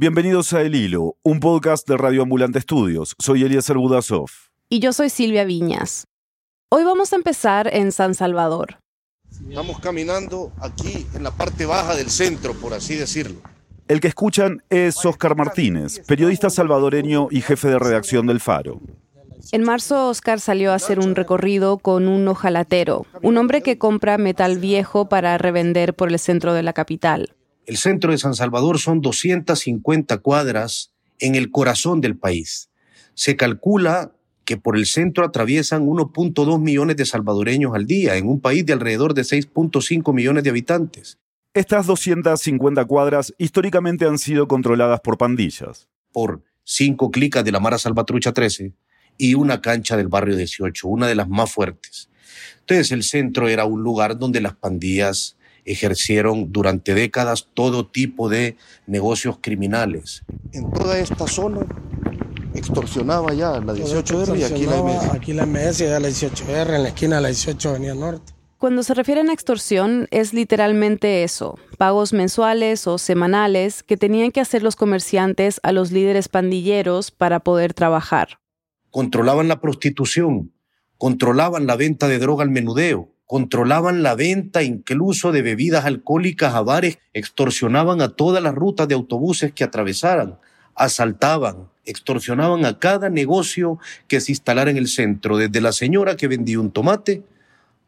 Bienvenidos a El Hilo, un podcast de Radio Ambulante Estudios. Soy Eliezer Budasov. Y yo soy Silvia Viñas. Hoy vamos a empezar en San Salvador. Estamos caminando aquí en la parte baja del centro, por así decirlo. El que escuchan es Oscar Martínez, periodista salvadoreño y jefe de redacción del Faro. En marzo, Oscar salió a hacer un recorrido con un ojalatero, un hombre que compra metal viejo para revender por el centro de la capital. El centro de San Salvador son 250 cuadras en el corazón del país. Se calcula que por el centro atraviesan 1.2 millones de salvadoreños al día, en un país de alrededor de 6.5 millones de habitantes. Estas 250 cuadras históricamente han sido controladas por pandillas. Por cinco clicas de la Mara Salvatrucha 13, y una cancha del barrio 18, una de las más fuertes. Entonces el centro era un lugar donde las pandillas ejercieron durante décadas todo tipo de negocios criminales. En toda esta zona extorsionaba ya la 18R y aquí la MS. Aquí la MS y la 18R, en la esquina de la 18 Avenida Norte. Cuando se refieren a extorsión, es literalmente eso, pagos mensuales o semanales que tenían que hacer los comerciantes a los líderes pandilleros para poder trabajar controlaban la prostitución, controlaban la venta de droga al menudeo, controlaban la venta incluso de bebidas alcohólicas a bares, extorsionaban a todas las rutas de autobuses que atravesaran, asaltaban, extorsionaban a cada negocio que se instalara en el centro, desde la señora que vendía un tomate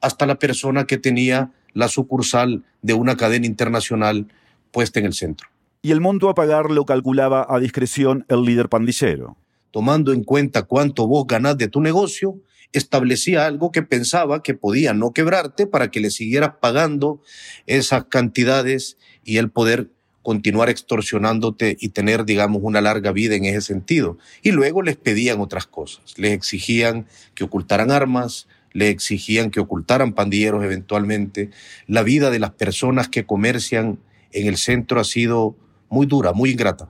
hasta la persona que tenía la sucursal de una cadena internacional puesta en el centro. Y el monto a pagar lo calculaba a discreción el líder pandillero tomando en cuenta cuánto vos ganás de tu negocio, establecía algo que pensaba que podía no quebrarte para que le siguieras pagando esas cantidades y el poder continuar extorsionándote y tener, digamos, una larga vida en ese sentido. Y luego les pedían otras cosas. Les exigían que ocultaran armas, les exigían que ocultaran pandilleros eventualmente. La vida de las personas que comercian en el centro ha sido muy dura, muy ingrata.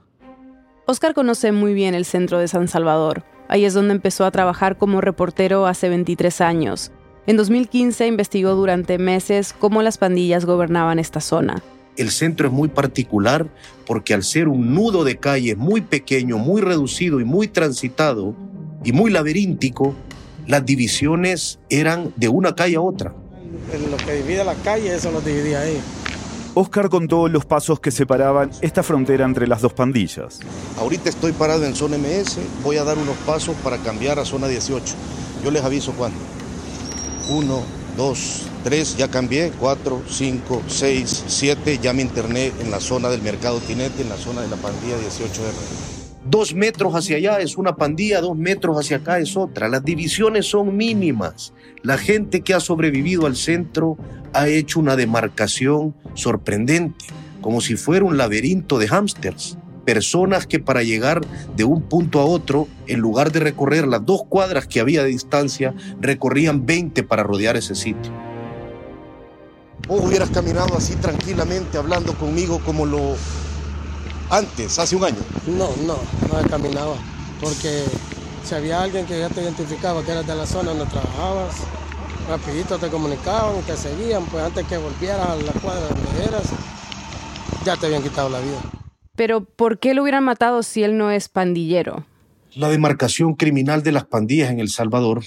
Oscar conoce muy bien el centro de San Salvador. Ahí es donde empezó a trabajar como reportero hace 23 años. En 2015 investigó durante meses cómo las pandillas gobernaban esta zona. El centro es muy particular porque al ser un nudo de calles muy pequeño, muy reducido y muy transitado y muy laberíntico, las divisiones eran de una calle a otra. Lo que divide la calle, eso lo dividía ahí. Oscar contó los pasos que separaban esta frontera entre las dos pandillas. Ahorita estoy parado en zona MS, voy a dar unos pasos para cambiar a zona 18. Yo les aviso cuándo. Uno, dos, tres, ya cambié, cuatro, cinco, seis, siete, ya me interné en la zona del mercado Tinete, en la zona de la pandilla 18R. Dos metros hacia allá es una pandilla, dos metros hacia acá es otra. Las divisiones son mínimas. La gente que ha sobrevivido al centro ha hecho una demarcación sorprendente, como si fuera un laberinto de hámsters. Personas que para llegar de un punto a otro, en lugar de recorrer las dos cuadras que había de distancia, recorrían 20 para rodear ese sitio. Vos hubieras caminado así tranquilamente, hablando conmigo como lo antes, hace un año? No, no, no caminaba, porque si había alguien que ya te identificaba que eras de la zona donde trabajabas, rapidito te comunicaban, te seguían, pues antes que volvieras a la cuadra donde eras, ya te habían quitado la vida. Pero ¿por qué lo hubieran matado si él no es pandillero? La demarcación criminal de las pandillas en El Salvador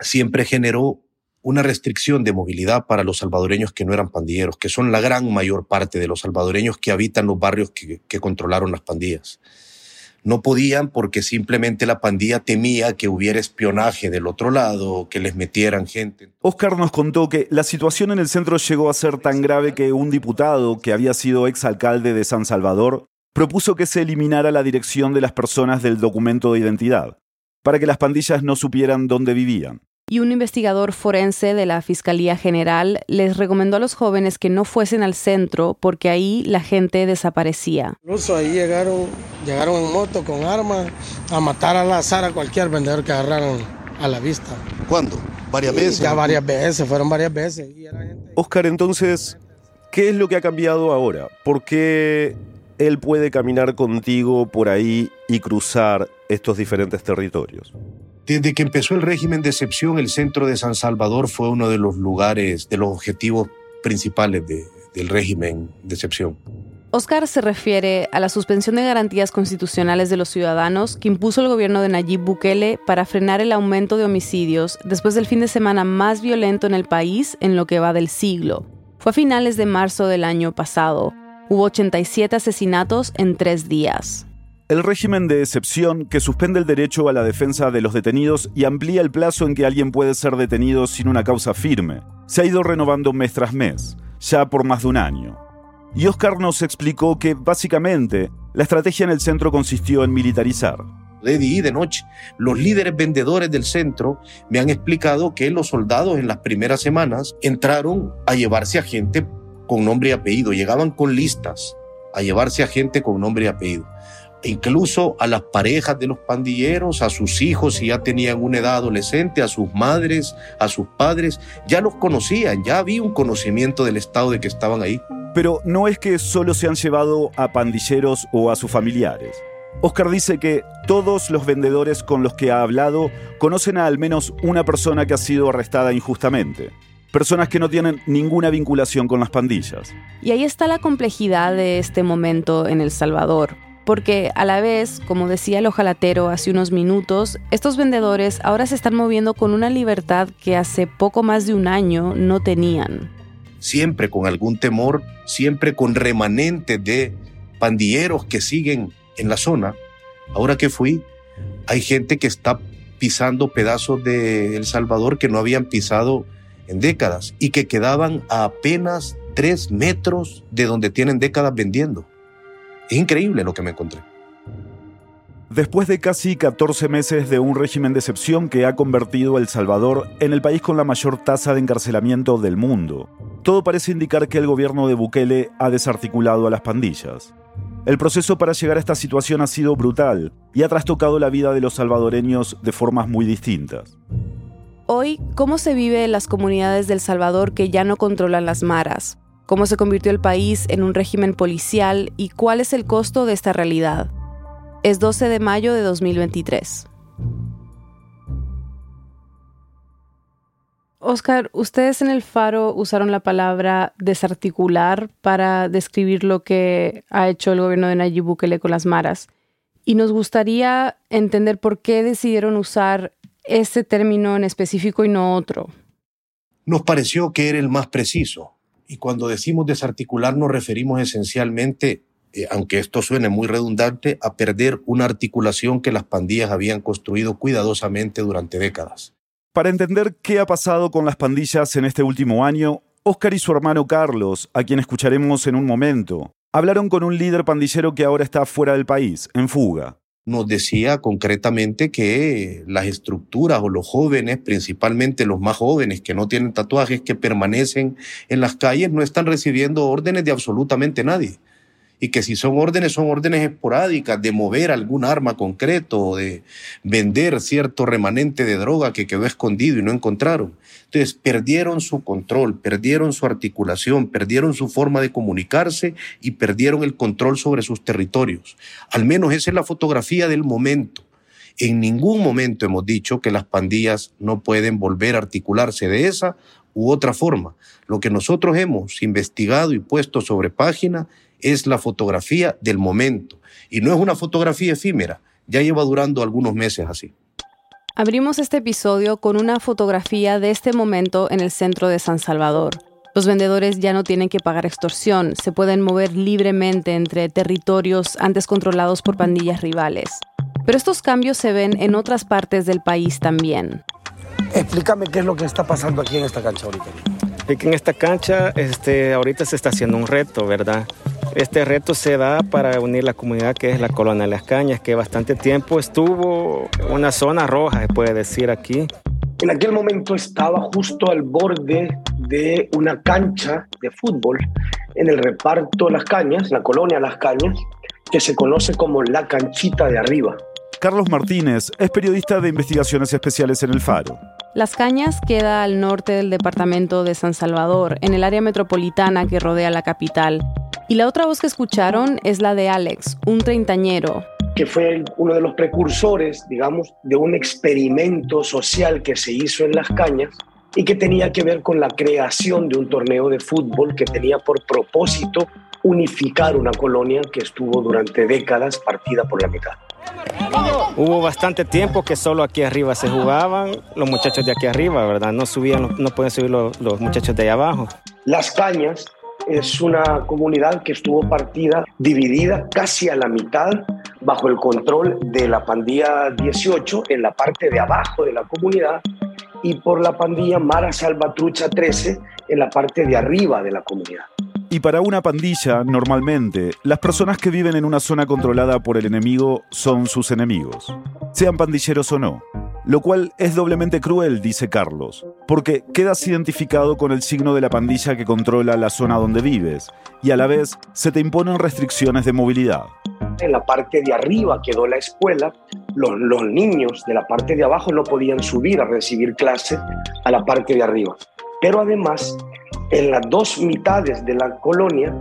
siempre generó una restricción de movilidad para los salvadoreños que no eran pandilleros, que son la gran mayor parte de los salvadoreños que habitan los barrios que, controlaron las pandillas. No podían porque simplemente la pandilla temía que hubiera espionaje del otro lado, que les metieran gente. Oscar nos contó que la situación en el centro llegó a ser tan grave que un diputado que había sido exalcalde de San Salvador propuso que se eliminara la dirección de las personas del documento de identidad, para que las pandillas no supieran dónde vivían y un investigador forense de la Fiscalía General les recomendó a los jóvenes que no fuesen al centro porque ahí la gente desaparecía. Incluso ahí llegaron, llegaron en moto con armas a matar al azar a cualquier vendedor que agarraron a la vista. ¿Cuándo? ¿Varias veces? Ya varias veces, fueron varias veces. Oscar, entonces, ¿qué es lo que ha cambiado ahora? ¿Por qué él puede caminar contigo por ahí y cruzar estos diferentes territorios? Desde que empezó el régimen de excepción, el centro de San Salvador fue uno de los lugares, de los objetivos principales del régimen de excepción. Oscar se refiere a la suspensión de garantías constitucionales de los ciudadanos que impuso el gobierno de Nayib Bukele para frenar el aumento de homicidios después del fin de semana más violento en el país en lo que va del siglo. Fue a finales de marzo del año pasado. Hubo 87 asesinatos en tres días. El régimen de excepción que suspende el derecho a la defensa de los detenidos y amplía el plazo en que alguien puede ser detenido sin una causa firme, se ha ido renovando mes tras mes, ya por más de un año. Y Oscar nos explicó que, básicamente, la estrategia en el centro consistió en militarizar. De día y de noche. Los líderes vendedores del centro me han explicado que los soldados en las primeras semanas entraron a llevarse a gente con nombre y apellido, llegaban con listas a llevarse a gente con nombre y apellido incluso a las parejas de los pandilleros, a sus hijos si ya tenían una edad adolescente, a sus madres, a sus padres, ya los conocían, ya había un conocimiento del Estado de que estaban ahí. Pero no es que solo se han llevado a pandilleros o a sus familiares. Oscar dice que todos los vendedores con los que ha hablado conocen a al menos una persona que ha sido arrestada injustamente. Personas que no tienen ninguna vinculación con las pandillas. Y ahí está la complejidad de este momento en El Salvador porque a la vez, como decía el ojalatero hace unos minutos, estos vendedores ahora se están moviendo con una libertad que hace poco más de un año no tenían. Siempre con algún temor, siempre con remanentes de pandilleros que siguen en la zona. Ahora que fui, hay gente que está pisando pedazos de El Salvador que no habían pisado en décadas y que quedaban a apenas tres metros de donde tienen décadas vendiendo. Es increíble lo que me encontré. Después de casi 14 meses de un régimen de excepción que ha convertido a El Salvador en el país con la mayor tasa de encarcelamiento del mundo, todo parece indicar que el gobierno de Bukele ha desarticulado a las pandillas. El proceso para llegar a esta situación ha sido brutal y ha trastocado la vida de los salvadoreños de formas muy distintas. Hoy, ¿cómo se vive en las comunidades del Salvador que ya no controlan las maras? Cómo se convirtió el país en un régimen policial y cuál es el costo de esta realidad. Es 12 de mayo de 2023. Oscar, ustedes en el Faro usaron la palabra desarticular para describir lo que ha hecho el gobierno de Nayib Bukele con las maras. Y nos gustaría entender por qué decidieron usar este término en específico y no otro. Nos pareció que era el más preciso. Y cuando decimos desarticular nos referimos esencialmente, eh, aunque esto suene muy redundante, a perder una articulación que las pandillas habían construido cuidadosamente durante décadas. Para entender qué ha pasado con las pandillas en este último año, Oscar y su hermano Carlos, a quien escucharemos en un momento, hablaron con un líder pandillero que ahora está fuera del país, en fuga nos decía concretamente que las estructuras o los jóvenes, principalmente los más jóvenes que no tienen tatuajes, que permanecen en las calles, no están recibiendo órdenes de absolutamente nadie y que si son órdenes, son órdenes esporádicas de mover algún arma concreto o de vender cierto remanente de droga que quedó escondido y no encontraron. Entonces perdieron su control, perdieron su articulación, perdieron su forma de comunicarse y perdieron el control sobre sus territorios. Al menos esa es la fotografía del momento. En ningún momento hemos dicho que las pandillas no pueden volver a articularse de esa u otra forma. Lo que nosotros hemos investigado y puesto sobre página es la fotografía del momento y no es una fotografía efímera, ya lleva durando algunos meses así. Abrimos este episodio con una fotografía de este momento en el centro de San Salvador. Los vendedores ya no tienen que pagar extorsión, se pueden mover libremente entre territorios antes controlados por pandillas rivales. Pero estos cambios se ven en otras partes del país también. Explícame qué es lo que está pasando aquí en esta cancha ahorita. Aquí en esta cancha, este, ahorita se está haciendo un reto, ¿verdad? Este reto se da para unir la comunidad que es la Colonia de las Cañas, que bastante tiempo estuvo una zona roja, se puede decir aquí. En aquel momento estaba justo al borde de una cancha de fútbol en el reparto Las Cañas, la colonia Las Cañas, que se conoce como la canchita de arriba. Carlos Martínez es periodista de investigaciones especiales en El Faro. Las Cañas queda al norte del departamento de San Salvador, en el área metropolitana que rodea la capital. Y la otra voz que escucharon es la de Alex, un treintañero. Que fue uno de los precursores, digamos, de un experimento social que se hizo en Las Cañas y que tenía que ver con la creación de un torneo de fútbol que tenía por propósito unificar una colonia que estuvo durante décadas partida por la mitad. Hubo bastante tiempo que solo aquí arriba se jugaban los muchachos de aquí arriba, ¿verdad? No subían, no pueden subir los, muchachos de allá abajo. Las Cañas es una comunidad que estuvo partida, dividida casi a la mitad bajo el control de la pandilla 18 en la parte de abajo de la comunidad y por la pandilla Mara Salvatrucha 13 en la parte de arriba de la comunidad. Y para una pandilla, normalmente, las personas que viven en una zona controlada por el enemigo son sus enemigos, sean pandilleros o no. Lo cual es doblemente cruel, dice Carlos, porque quedas identificado con el signo de la pandilla que controla la zona donde vives, y a la vez se te imponen restricciones de movilidad. En la parte de arriba quedó la escuela, los, niños de la parte de abajo no podían subir a recibir clases a la parte de arriba. Pero además en las dos mitades de la colonia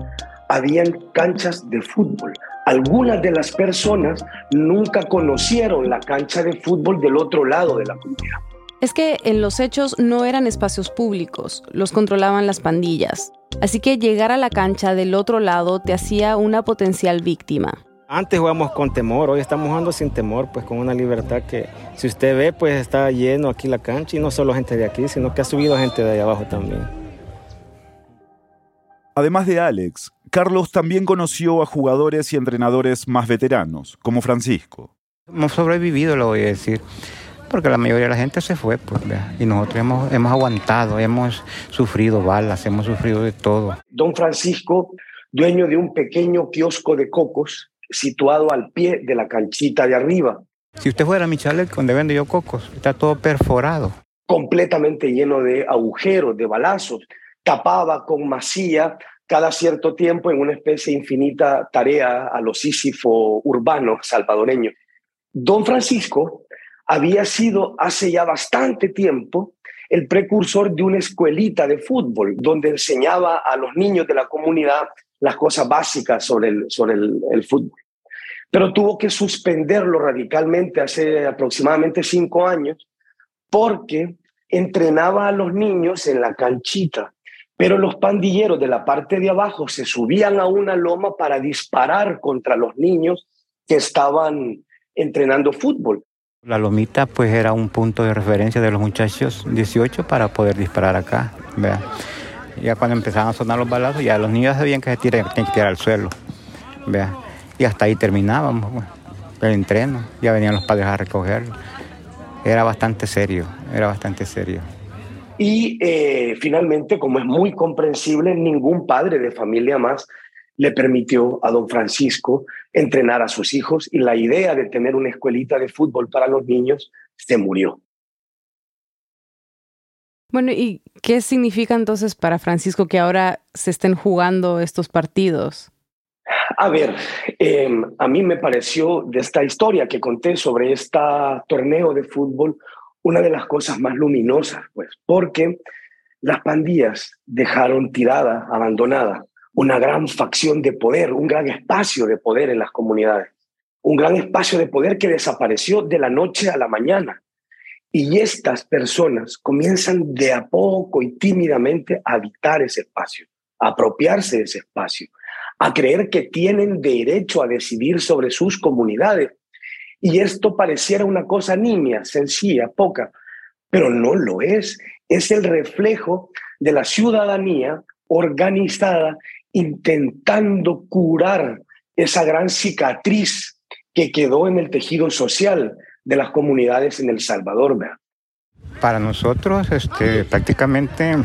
habían canchas de fútbol. Algunas de las personas nunca conocieron la cancha de fútbol del otro lado de la comunidad. Es que en los hechos no eran espacios públicos, los controlaban las pandillas. Así que llegar a la cancha del otro lado te hacía una potencial víctima. Antes jugamos con temor, hoy estamos jugando sin temor, pues con una libertad que si usted ve, pues está lleno aquí la cancha y no solo gente de aquí, sino que ha subido gente de ahí abajo también. Además de Alex, Carlos también conoció a jugadores y entrenadores más veteranos, como Francisco. Hemos sobrevivido, lo voy a decir, porque la mayoría de la gente se fue, pues, y nosotros hemos, hemos aguantado, hemos sufrido balas, hemos sufrido de todo. Don Francisco, dueño de un pequeño kiosco de cocos situado al pie de la canchita de arriba. Si usted fuera a mi chalet donde vendo yo cocos, está todo perforado. Completamente lleno de agujeros, de balazos tapaba con masía cada cierto tiempo en una especie infinita tarea a los Sísifo urbano salvadoreño. Don Francisco había sido hace ya bastante tiempo el precursor de una escuelita de fútbol donde enseñaba a los niños de la comunidad las cosas básicas sobre el, sobre el fútbol. Pero tuvo que suspenderlo radicalmente hace aproximadamente cinco años porque entrenaba a los niños en la canchita pero los pandilleros de la parte de abajo se subían a una loma para disparar contra los niños que estaban entrenando fútbol. La lomita pues era un punto de referencia de los muchachos 18 para poder disparar acá. Ya cuando empezaban a sonar los balazos, ya los niños sabían que se tiran, que tirar al suelo. ¿vea? Y hasta ahí terminábamos pues, el entreno. Ya venían los padres a recogerlo. Era bastante serio, era bastante serio. Y eh, finalmente, como es muy comprensible, ningún padre de familia más le permitió a don Francisco entrenar a sus hijos y la idea de tener una escuelita de fútbol para los niños se murió. Bueno, ¿y qué significa entonces para Francisco que ahora se estén jugando estos partidos? A ver, eh, a mí me pareció de esta historia que conté sobre este torneo de fútbol una de las cosas más luminosas, pues, porque las pandillas dejaron tirada, abandonada, una gran facción de poder, un gran espacio de poder en las comunidades, un gran espacio de poder que desapareció de la noche a la mañana. Y estas personas comienzan de a poco y tímidamente a habitar ese espacio, a apropiarse de ese espacio, a creer que tienen derecho a decidir sobre sus comunidades y esto pareciera una cosa nimia, sencilla, poca, pero no lo es. Es el reflejo de la ciudadanía organizada intentando curar esa gran cicatriz que quedó en el tejido social de las comunidades en El Salvador. Para nosotros, este, prácticamente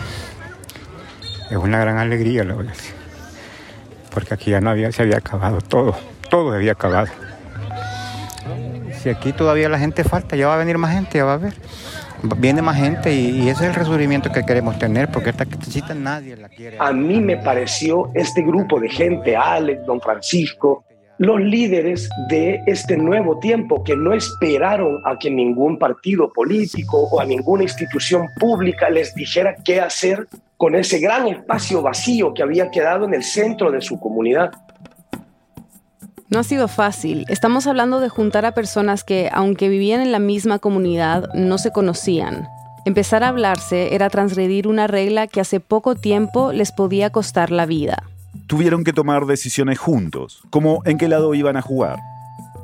es una gran alegría, verdad, porque aquí ya no había, se había acabado todo, todo había acabado si aquí todavía la gente falta, ya va a venir más gente, ya va a ver. Viene más gente y, ese es el resurgimiento que queremos tener, porque esta cita nadie la quiere. A mí me pareció este grupo de gente, Alex, don Francisco, los líderes de este nuevo tiempo que no esperaron a que ningún partido político o a ninguna institución pública les dijera qué hacer con ese gran espacio vacío que había quedado en el centro de su comunidad. No ha sido fácil. Estamos hablando de juntar a personas que, aunque vivían en la misma comunidad, no se conocían. Empezar a hablarse era transgredir una regla que hace poco tiempo les podía costar la vida. tuvieron que tomar decisiones juntos, como en qué lado iban a jugar.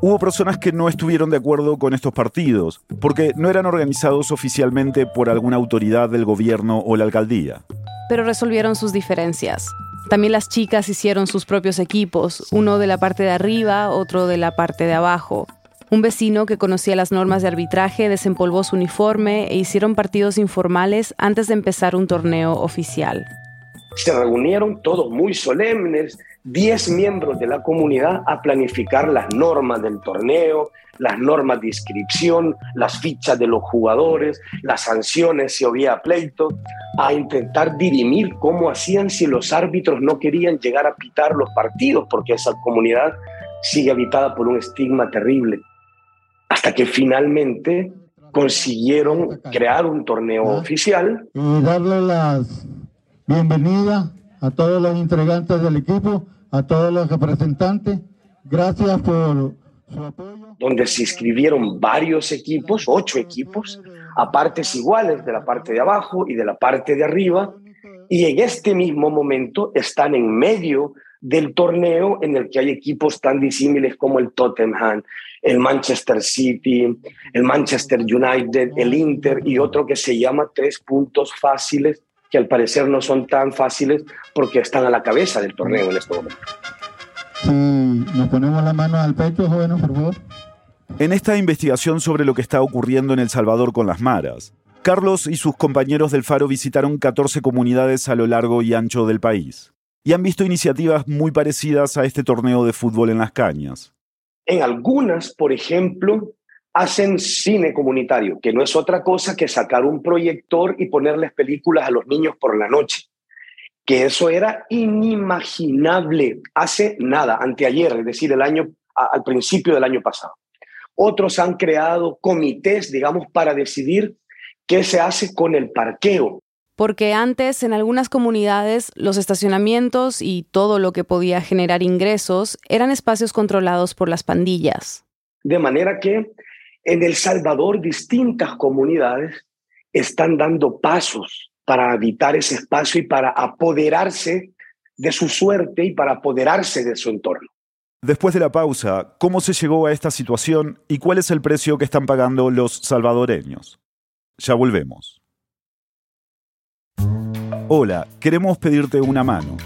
Hubo personas que no estuvieron de acuerdo con estos partidos, porque no eran organizados oficialmente por alguna autoridad del gobierno o la alcaldía. Pero resolvieron sus diferencias. También las chicas hicieron sus propios equipos, uno de la parte de arriba, otro de la parte de abajo. Un vecino que conocía las normas de arbitraje desempolvó su uniforme e hicieron partidos informales antes de empezar un torneo oficial. Se reunieron todos muy solemnes, 10 miembros de la comunidad a planificar las normas del torneo, las normas de inscripción, las fichas de los jugadores, las sanciones si había pleito, a intentar dirimir cómo hacían si los árbitros no querían llegar a pitar los partidos, porque esa comunidad sigue habitada por un estigma terrible. Hasta que finalmente consiguieron crear un torneo oficial. Y darle las bienvenidas a todos los integrantes del equipo, a todos los representantes. Gracias por. Donde se inscribieron varios equipos, ocho equipos, a partes iguales de la parte de abajo y de la parte de arriba. Y en este mismo momento están en medio del torneo en el que hay equipos tan disímiles como el Tottenham, el Manchester City, el Manchester United, el Inter y otro que se llama Tres Puntos Fáciles, que al parecer no son tan fáciles porque están a la cabeza del torneo en este momento. Si nos ponemos la mano al pecho, jóvenes, por favor. En esta investigación sobre lo que está ocurriendo en El Salvador con las maras, Carlos y sus compañeros del Faro visitaron 14 comunidades a lo largo y ancho del país y han visto iniciativas muy parecidas a este torneo de fútbol en las cañas. En algunas, por ejemplo, hacen cine comunitario, que no es otra cosa que sacar un proyector y ponerles películas a los niños por la noche. Que eso era inimaginable hace nada, anteayer, es decir, el año, al principio del año pasado. Otros han creado comités, digamos, para decidir qué se hace con el parqueo. Porque antes en algunas comunidades los estacionamientos y todo lo que podía generar ingresos eran espacios controlados por las pandillas. De manera que en El Salvador distintas comunidades están dando pasos para habitar ese espacio y para apoderarse de su suerte y para apoderarse de su entorno. Después de la pausa, ¿cómo se llegó a esta situación y cuál es el precio que están pagando los salvadoreños? Ya volvemos. Hola, queremos pedirte una mano.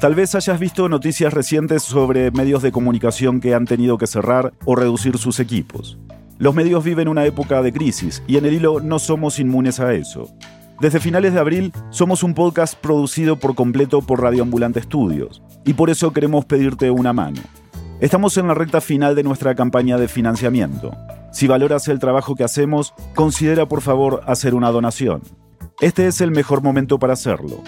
Tal vez hayas visto noticias recientes sobre medios de comunicación que han tenido que cerrar o reducir sus equipos. Los medios viven una época de crisis y en el hilo no somos inmunes a eso. Desde finales de abril somos un podcast producido por completo por Radio Ambulante Estudios y por eso queremos pedirte una mano. Estamos en la recta final de nuestra campaña de financiamiento. Si valoras el trabajo que hacemos, considera por favor hacer una donación. Este es el mejor momento para hacerlo.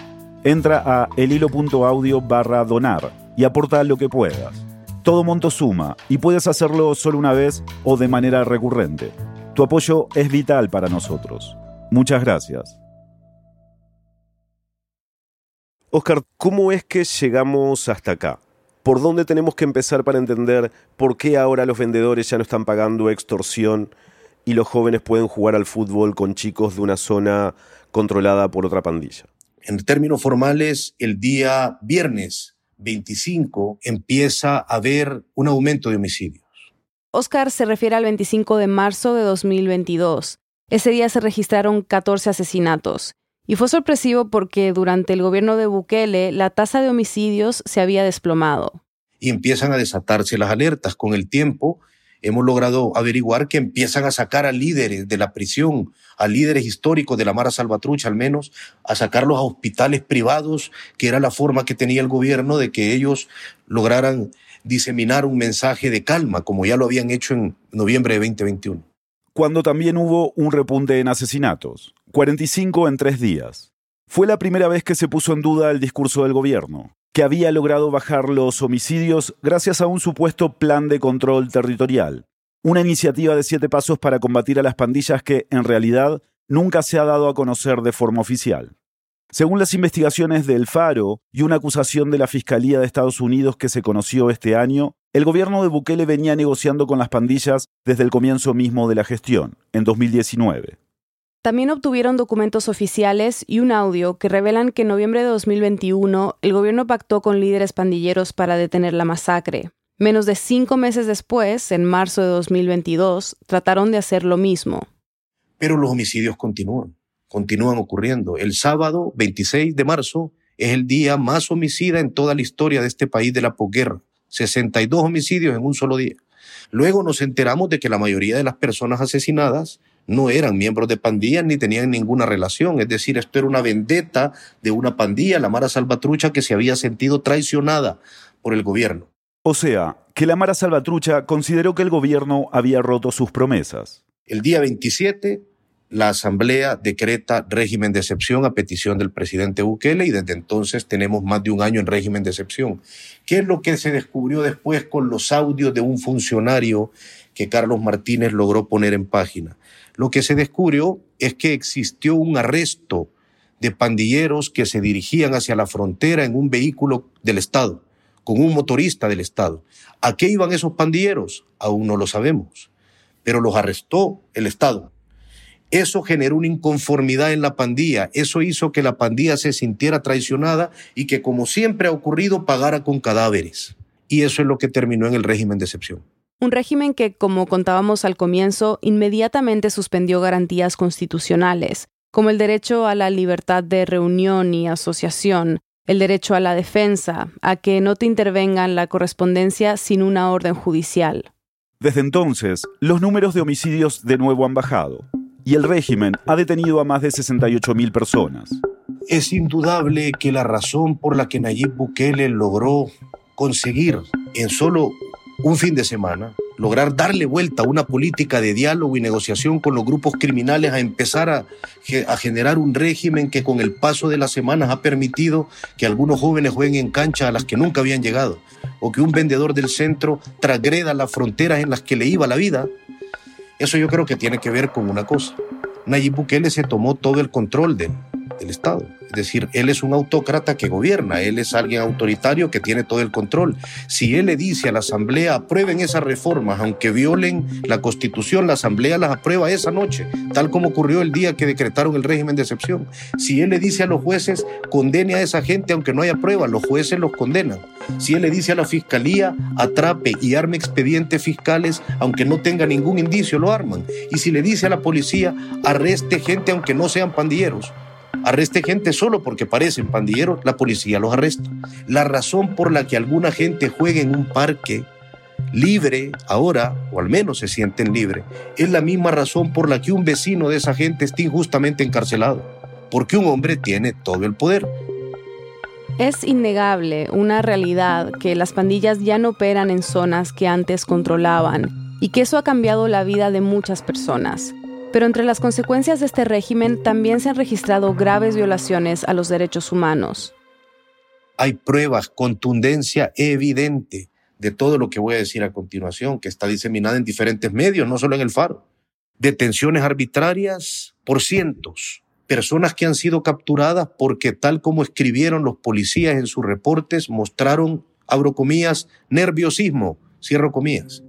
Entra a elhilo.audio barra donar y aporta lo que puedas. Todo monto suma y puedes hacerlo solo una vez o de manera recurrente. Tu apoyo es vital para nosotros. Muchas gracias. Oscar, ¿cómo es que llegamos hasta acá? ¿Por dónde tenemos que empezar para entender por qué ahora los vendedores ya no están pagando extorsión y los jóvenes pueden jugar al fútbol con chicos de una zona controlada por otra pandilla? En términos formales, el día viernes 25 empieza a haber un aumento de homicidios. Oscar se refiere al 25 de marzo de 2022. Ese día se registraron 14 asesinatos. Y fue sorpresivo porque durante el gobierno de Bukele la tasa de homicidios se había desplomado. Y empiezan a desatarse las alertas. Con el tiempo hemos logrado averiguar que empiezan a sacar a líderes de la prisión, a líderes históricos de la Mara Salvatrucha al menos, a sacarlos a hospitales privados, que era la forma que tenía el gobierno de que ellos lograran diseminar un mensaje de calma, como ya lo habían hecho en noviembre de 2021. Cuando también hubo un repunte en asesinatos, 45 en tres días. Fue la primera vez que se puso en duda el discurso del gobierno que había logrado bajar los homicidios gracias a un supuesto plan de control territorial, una iniciativa de siete pasos para combatir a las pandillas que, en realidad, nunca se ha dado a conocer de forma oficial. Según las investigaciones del Faro y una acusación de la Fiscalía de Estados Unidos que se conoció este año, el gobierno de Bukele venía negociando con las pandillas desde el comienzo mismo de la gestión, en 2019. También obtuvieron documentos oficiales y un audio que revelan que en noviembre de 2021 el gobierno pactó con líderes pandilleros para detener la masacre. Menos de cinco meses después, en marzo de 2022, trataron de hacer lo mismo. Pero los homicidios continúan, continúan ocurriendo. El sábado 26 de marzo es el día más homicida en toda la historia de este país de la posguerra. 62 homicidios en un solo día. Luego nos enteramos de que la mayoría de las personas asesinadas no eran miembros de pandillas ni tenían ninguna relación. Es decir, esto era una vendetta de una pandilla, la Mara Salvatrucha, que se había sentido traicionada por el gobierno. O sea, que la Mara Salvatrucha consideró que el gobierno había roto sus promesas. El día 27 la Asamblea decreta régimen de excepción a petición del presidente Bukele y desde entonces tenemos más de un año en régimen de excepción. ¿Qué es lo que se descubrió después con los audios de un funcionario que Carlos Martínez logró poner en página? Lo que se descubrió es que existió un arresto de pandilleros que se dirigían hacia la frontera en un vehículo del Estado, con un motorista del Estado. ¿A qué iban esos pandilleros? Aún no lo sabemos, pero los arrestó el Estado. Eso generó una inconformidad en la pandilla, eso hizo que la pandilla se sintiera traicionada y que, como siempre ha ocurrido, pagara con cadáveres. Y eso es lo que terminó en el régimen de excepción. Un régimen que, como contábamos al comienzo, inmediatamente suspendió garantías constitucionales, como el derecho a la libertad de reunión y asociación, el derecho a la defensa, a que no te intervengan la correspondencia sin una orden judicial. Desde entonces, los números de homicidios de nuevo han bajado y el régimen ha detenido a más de 68.000 personas. Es indudable que la razón por la que Nayib Bukele logró conseguir en solo un fin de semana, lograr darle vuelta a una política de diálogo y negociación con los grupos criminales, a empezar a, generar un régimen que con el paso de las semanas ha permitido que algunos jóvenes jueguen en cancha a las que nunca habían llegado, o que un vendedor del centro transgreda las fronteras en las que le iba la vida, eso yo creo que tiene que ver con una cosa. Nayib Bukele se tomó todo el control del, del Estado. Es decir, él es un autócrata que gobierna, él es alguien autoritario que tiene todo el control. Si él le dice a la Asamblea, aprueben esas reformas, aunque violen la Constitución, la Asamblea las aprueba esa noche, tal como ocurrió el día que decretaron el régimen de excepción. Si él le dice a los jueces, condene a esa gente aunque no haya prueba, los jueces los condenan. Si él le dice a la Fiscalía, atrape y arme expedientes fiscales, aunque no tenga ningún indicio, lo arman. Y si le dice a la policía, arreste gente aunque no sean pandilleros, arreste gente solo porque parecen pandilleros, la policía los arresta. La razón por la que alguna gente juega en un parque libre ahora, o al menos se sienten libres, es la misma razón por la que un vecino de esa gente está injustamente encarcelado, porque un hombre tiene todo el poder. Es innegable una realidad que las pandillas ya no operan en zonas que antes controlaban y que eso ha cambiado la vida de muchas personas. Pero entre las consecuencias de este régimen también se han registrado graves violaciones a los derechos humanos. Hay pruebas, contundencia evidente de todo lo que voy a decir a continuación, que está diseminada en diferentes medios, no solo en el Faro. Detenciones arbitrarias por cientos, personas que han sido capturadas porque tal como escribieron los policías en sus reportes, mostraron, abro nerviosismo, cierro comillas.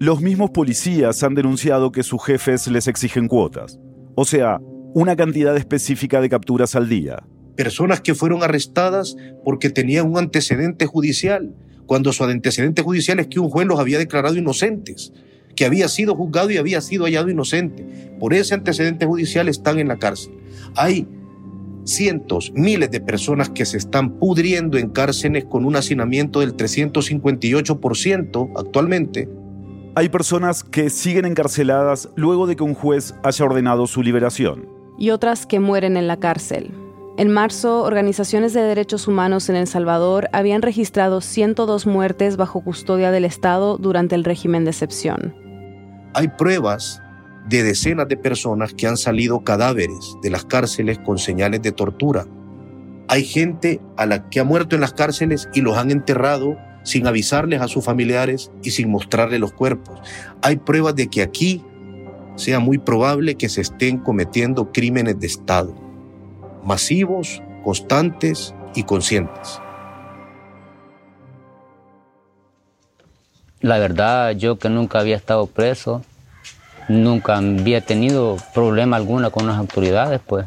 Los mismos policías han denunciado que sus jefes les exigen cuotas, o sea, una cantidad específica de capturas al día. Personas que fueron arrestadas porque tenían un antecedente judicial, cuando su antecedente judicial es que un juez los había declarado inocentes, que había sido juzgado y había sido hallado inocente. Por ese antecedente judicial están en la cárcel. Hay cientos, miles de personas que se están pudriendo en cárceles con un hacinamiento del 358% actualmente, hay personas que siguen encarceladas luego de que un juez haya ordenado su liberación. Y otras que mueren en la cárcel. En marzo, organizaciones de derechos humanos en El Salvador habían registrado 102 muertes bajo custodia del Estado durante el régimen de excepción. Hay pruebas de decenas de personas que han salido cadáveres de las cárceles con señales de tortura. Hay gente a la que ha muerto en las cárceles y los han enterrado sin avisarles a sus familiares y sin mostrarles los cuerpos. Hay pruebas de que aquí sea muy probable que se estén cometiendo crímenes de Estado, masivos, constantes y conscientes. La verdad, yo que nunca había estado preso, nunca había tenido problema alguno con las autoridades, pues.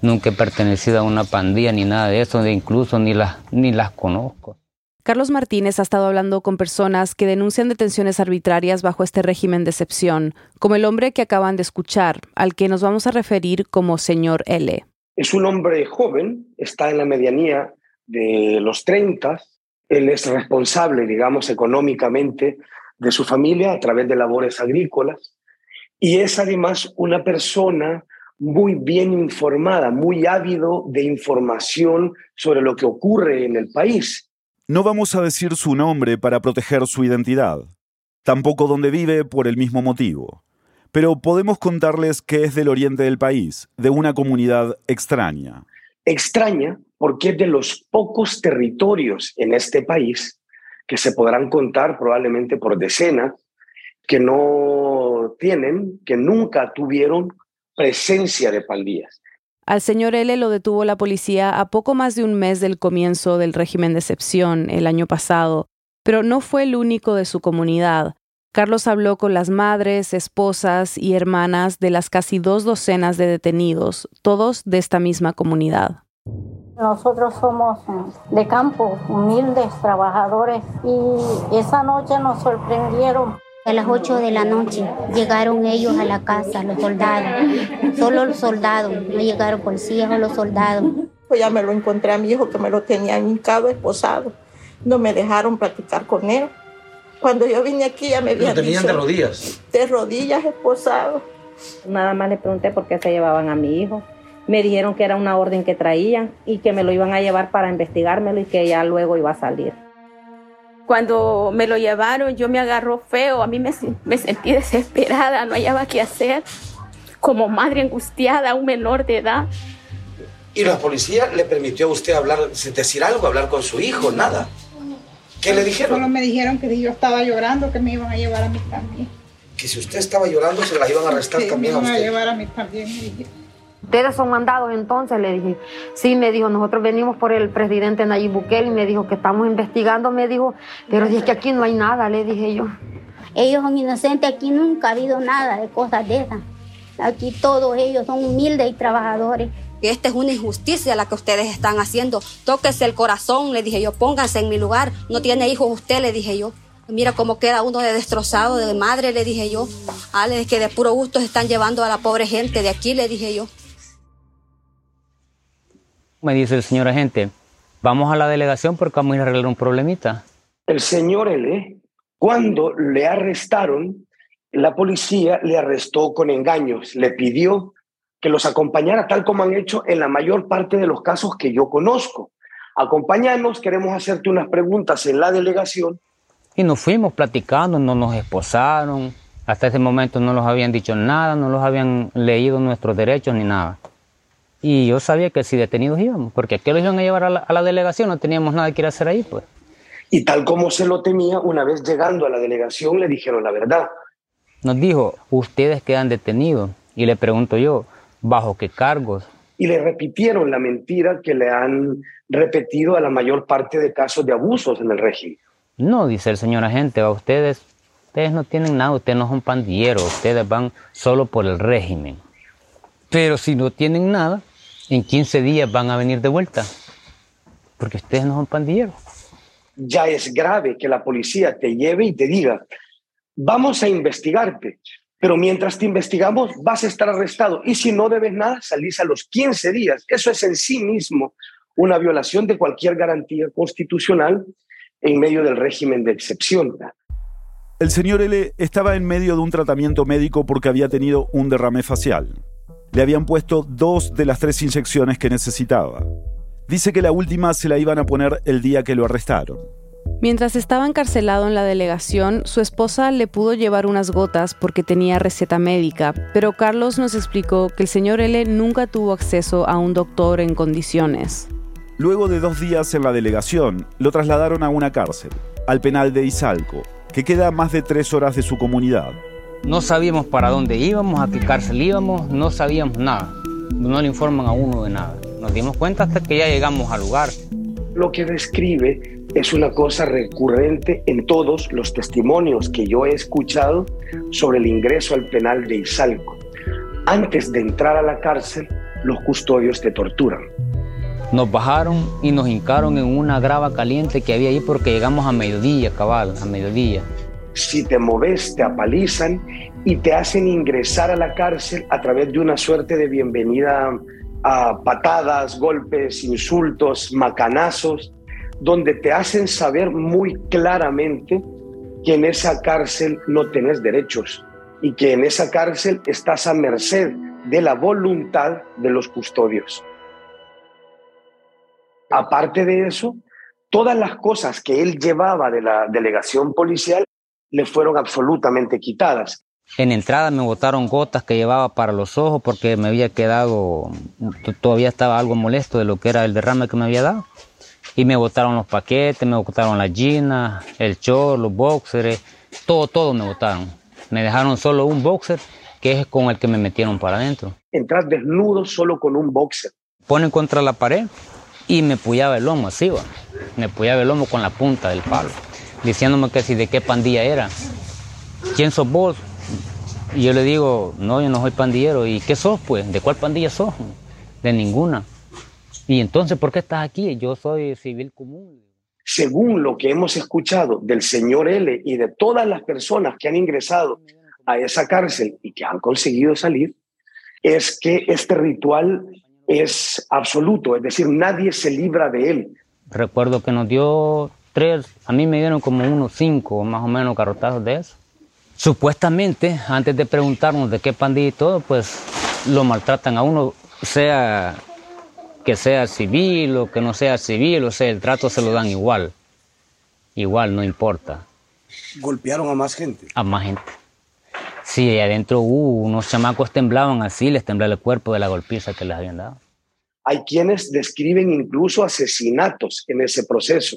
Nunca he pertenecido a una pandilla ni nada de eso, incluso ni las, ni las conozco. Carlos Martínez ha estado hablando con personas que denuncian detenciones arbitrarias bajo este régimen de excepción, como el hombre que acaban de escuchar, al que nos vamos a referir como señor L. Es un hombre joven, está en la medianía de los 30, él es responsable, digamos, económicamente de su familia a través de labores agrícolas y es además una persona muy bien informada, muy ávido de información sobre lo que ocurre en el país. No vamos a decir su nombre para proteger su identidad, tampoco dónde vive por el mismo motivo, pero podemos contarles que es del oriente del país, de una comunidad extraña. Extraña porque es de los pocos territorios en este país que se podrán contar probablemente por decenas, que no tienen, que nunca tuvieron presencia de pandillas. Al señor L lo detuvo la policía a poco más de un mes del comienzo del régimen de excepción el año pasado, pero no fue el único de su comunidad. Carlos habló con las madres, esposas y hermanas de las casi dos docenas de detenidos, todos de esta misma comunidad. Nosotros somos de campo, humildes, trabajadores, y esa noche nos sorprendieron a las 8 de la noche llegaron ellos a la casa, los soldados. Solo los soldados, no llegaron policías o los soldados. Pues ya me lo encontré a mi hijo que me lo tenían hincado, esposado. No me dejaron platicar con él. Cuando yo vine aquí ya me habían ¿Lo tenían de rodillas? De rodillas, esposado. Nada más le pregunté por qué se llevaban a mi hijo. Me dijeron que era una orden que traían y que me lo iban a llevar para investigármelo y que ya luego iba a salir. Cuando me lo llevaron, yo me agarró feo, a mí me, me sentí desesperada, no hallaba qué hacer, como madre angustiada, un menor de edad. ¿Y la policía le permitió a usted hablar, decir algo, hablar con su hijo? Nada. ¿Qué le dijeron? Solo me dijeron que yo estaba llorando, que me iban a llevar a mí también. Que si usted estaba llorando, se la iban a arrestar también a usted. Me iban a llevar a mí también, me dijeron. ¿Ustedes son mandados entonces? Le dije. Sí, me dijo, nosotros venimos por el presidente Nayib Bukele y me dijo que estamos investigando, me dijo, pero si es que aquí no hay nada, le dije yo. Ellos son inocentes, aquí nunca ha habido nada de cosas de esas. Aquí todos ellos son humildes y trabajadores. Esta es una injusticia la que ustedes están haciendo. Tóquese el corazón, le dije yo, pónganse en mi lugar. No tiene hijos usted, le dije yo. Mira cómo queda uno de destrozado, de madre, le dije yo. Ah, que de puro gusto se están llevando a la pobre gente de aquí, le dije yo. Me dice el señor agente, vamos a la delegación porque vamos a ir a arreglar un problemita. El señor L, cuando le arrestaron, la policía le arrestó con engaños, le pidió que los acompañara tal como han hecho en la mayor parte de los casos que yo conozco. Acompáñanos, queremos hacerte unas preguntas en la delegación. Y nos fuimos platicando, no nos esposaron. Hasta ese momento no nos habían dicho nada, no los habían leído nuestros derechos ni nada. Y yo sabía que si detenidos íbamos, porque aquí los iban a llevar a la, delegación, no teníamos nada que ir a hacer ahí, pues. Y tal como se lo temía, una vez llegando a la delegación le dijeron la verdad. Nos dijo, ustedes quedan detenidos. Y le pregunto yo, ¿bajo qué cargos? Y le repitieron la mentira que le han repetido a la mayor parte de casos de abusos en el régimen. No, dice el señor agente, a ustedes, ustedes no tienen nada, ustedes no son pandilleros, ustedes van solo por el régimen. Pero si no tienen nada, en 15 días van a venir de vuelta, porque ustedes no son pandilleros. Ya es grave que la policía te lleve y te diga, vamos a investigarte, pero mientras te investigamos vas a estar arrestado y si no debes nada, salís a los 15 días. Eso es en sí mismo una violación de cualquier garantía constitucional en medio del régimen de excepción. El señor L estaba en medio de un tratamiento médico porque había tenido un derrame facial le habían puesto dos de las tres inyecciones que necesitaba. Dice que la última se la iban a poner el día que lo arrestaron. Mientras estaba encarcelado en la delegación, su esposa le pudo llevar unas gotas porque tenía receta médica, pero Carlos nos explicó que el señor L nunca tuvo acceso a un doctor en condiciones. Luego de dos días en la delegación, lo trasladaron a una cárcel, al penal de Izalco, que queda a más de tres horas de su comunidad. No sabíamos para dónde íbamos, a qué cárcel íbamos, no sabíamos nada. No le informan a uno de nada. Nos dimos cuenta hasta que ya llegamos al lugar. Lo que describe es una cosa recurrente en todos los testimonios que yo he escuchado sobre el ingreso al penal de Izalco. Antes de entrar a la cárcel, los custodios te torturan. Nos bajaron y nos hincaron en una grava caliente que había ahí porque llegamos a mediodía, cabal, a mediodía. Si te moves, te apalizan y te hacen ingresar a la cárcel a través de una suerte de bienvenida a patadas, golpes, insultos, macanazos, donde te hacen saber muy claramente que en esa cárcel no tenés derechos y que en esa cárcel estás a merced de la voluntad de los custodios. Aparte de eso, todas las cosas que él llevaba de la delegación policial le fueron absolutamente quitadas. En entrada me botaron gotas que llevaba para los ojos porque me había quedado, todavía estaba algo molesto de lo que era el derrame que me había dado y me botaron los paquetes, me botaron las jeans, el short, los boxers, todo, todo me botaron. Me dejaron solo un boxer, que es con el que me metieron para adentro. Entras desnudo solo con un boxer. Ponen contra la pared y me puyaba el lomo así, va. Me puyaba el lomo con la punta del palo, diciéndome que si de qué pandilla era. ¿Quién sos vos? Y yo le digo, no, yo no soy pandillero. ¿Y qué sos, pues? ¿De cuál pandilla sos? De ninguna. Y entonces, ¿por qué estás aquí? Yo soy civil común. Según lo que hemos escuchado del señor L y de todas las personas que han ingresado a esa cárcel y que han conseguido salir, es que este ritual es absoluto, es decir, nadie se libra de él. Recuerdo que nos dio tres, a mí me dieron como unos cinco más o menos carrotazos de eso. Supuestamente, antes de preguntarnos de qué pandilla y todo, pues lo maltratan a uno, sea que sea civil o que no sea civil, o sea, el trato se lo dan igual. Igual, no importa. ¿Golpearon a más gente? A más gente. Sí, adentro uh, unos chamacos temblaban así, les temblaba el cuerpo de la golpiza que les habían dado. Hay quienes describen incluso asesinatos en ese proceso.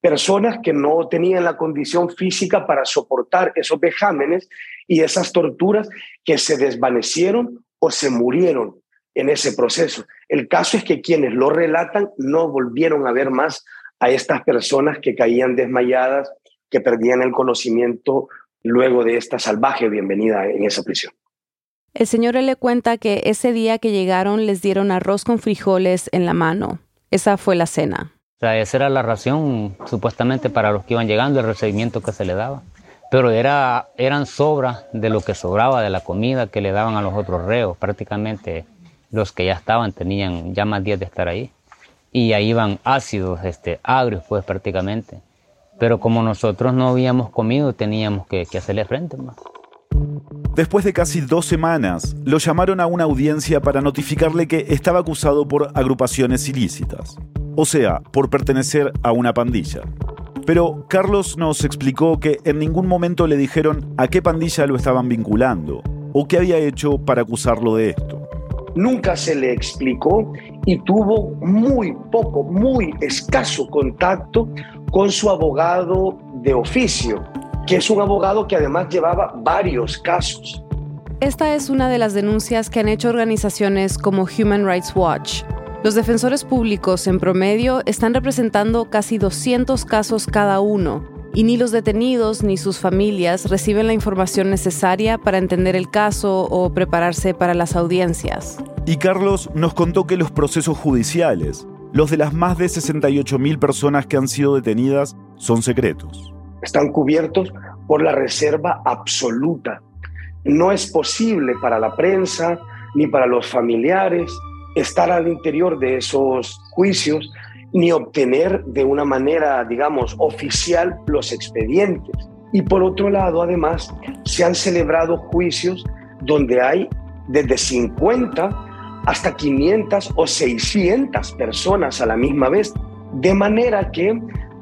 Personas que no tenían la condición física para soportar esos vejámenes y esas torturas que se desvanecieron o se murieron en ese proceso. El caso es que quienes lo relatan no volvieron a ver más a estas personas que caían desmayadas, que perdían el conocimiento luego de esta salvaje bienvenida en esa prisión. El señor le cuenta que ese día que llegaron les dieron arroz con frijoles en la mano. Esa fue la cena. Esa era la ración supuestamente para los que iban llegando, el recibimiento que se le daba. Pero era, eran sobras de lo que sobraba de la comida que le daban a los otros reos, prácticamente los que ya estaban tenían ya más días de estar ahí. Y ahí iban ácidos, este, agrios, pues prácticamente. Pero como nosotros no habíamos comido, teníamos que, que hacerle frente más. Después de casi dos semanas, lo llamaron a una audiencia para notificarle que estaba acusado por agrupaciones ilícitas, o sea, por pertenecer a una pandilla. Pero Carlos nos explicó que en ningún momento le dijeron a qué pandilla lo estaban vinculando o qué había hecho para acusarlo de esto nunca se le explicó y tuvo muy poco, muy escaso contacto con su abogado de oficio, que es un abogado que además llevaba varios casos. Esta es una de las denuncias que han hecho organizaciones como Human Rights Watch. Los defensores públicos en promedio están representando casi 200 casos cada uno y ni los detenidos ni sus familias reciben la información necesaria para entender el caso o prepararse para las audiencias. Y Carlos nos contó que los procesos judiciales, los de las más de 68.000 personas que han sido detenidas, son secretos. Están cubiertos por la reserva absoluta. No es posible para la prensa ni para los familiares estar al interior de esos juicios ni obtener de una manera, digamos, oficial los expedientes. Y por otro lado, además, se han celebrado juicios donde hay desde 50 hasta 500 o 600 personas a la misma vez, de manera que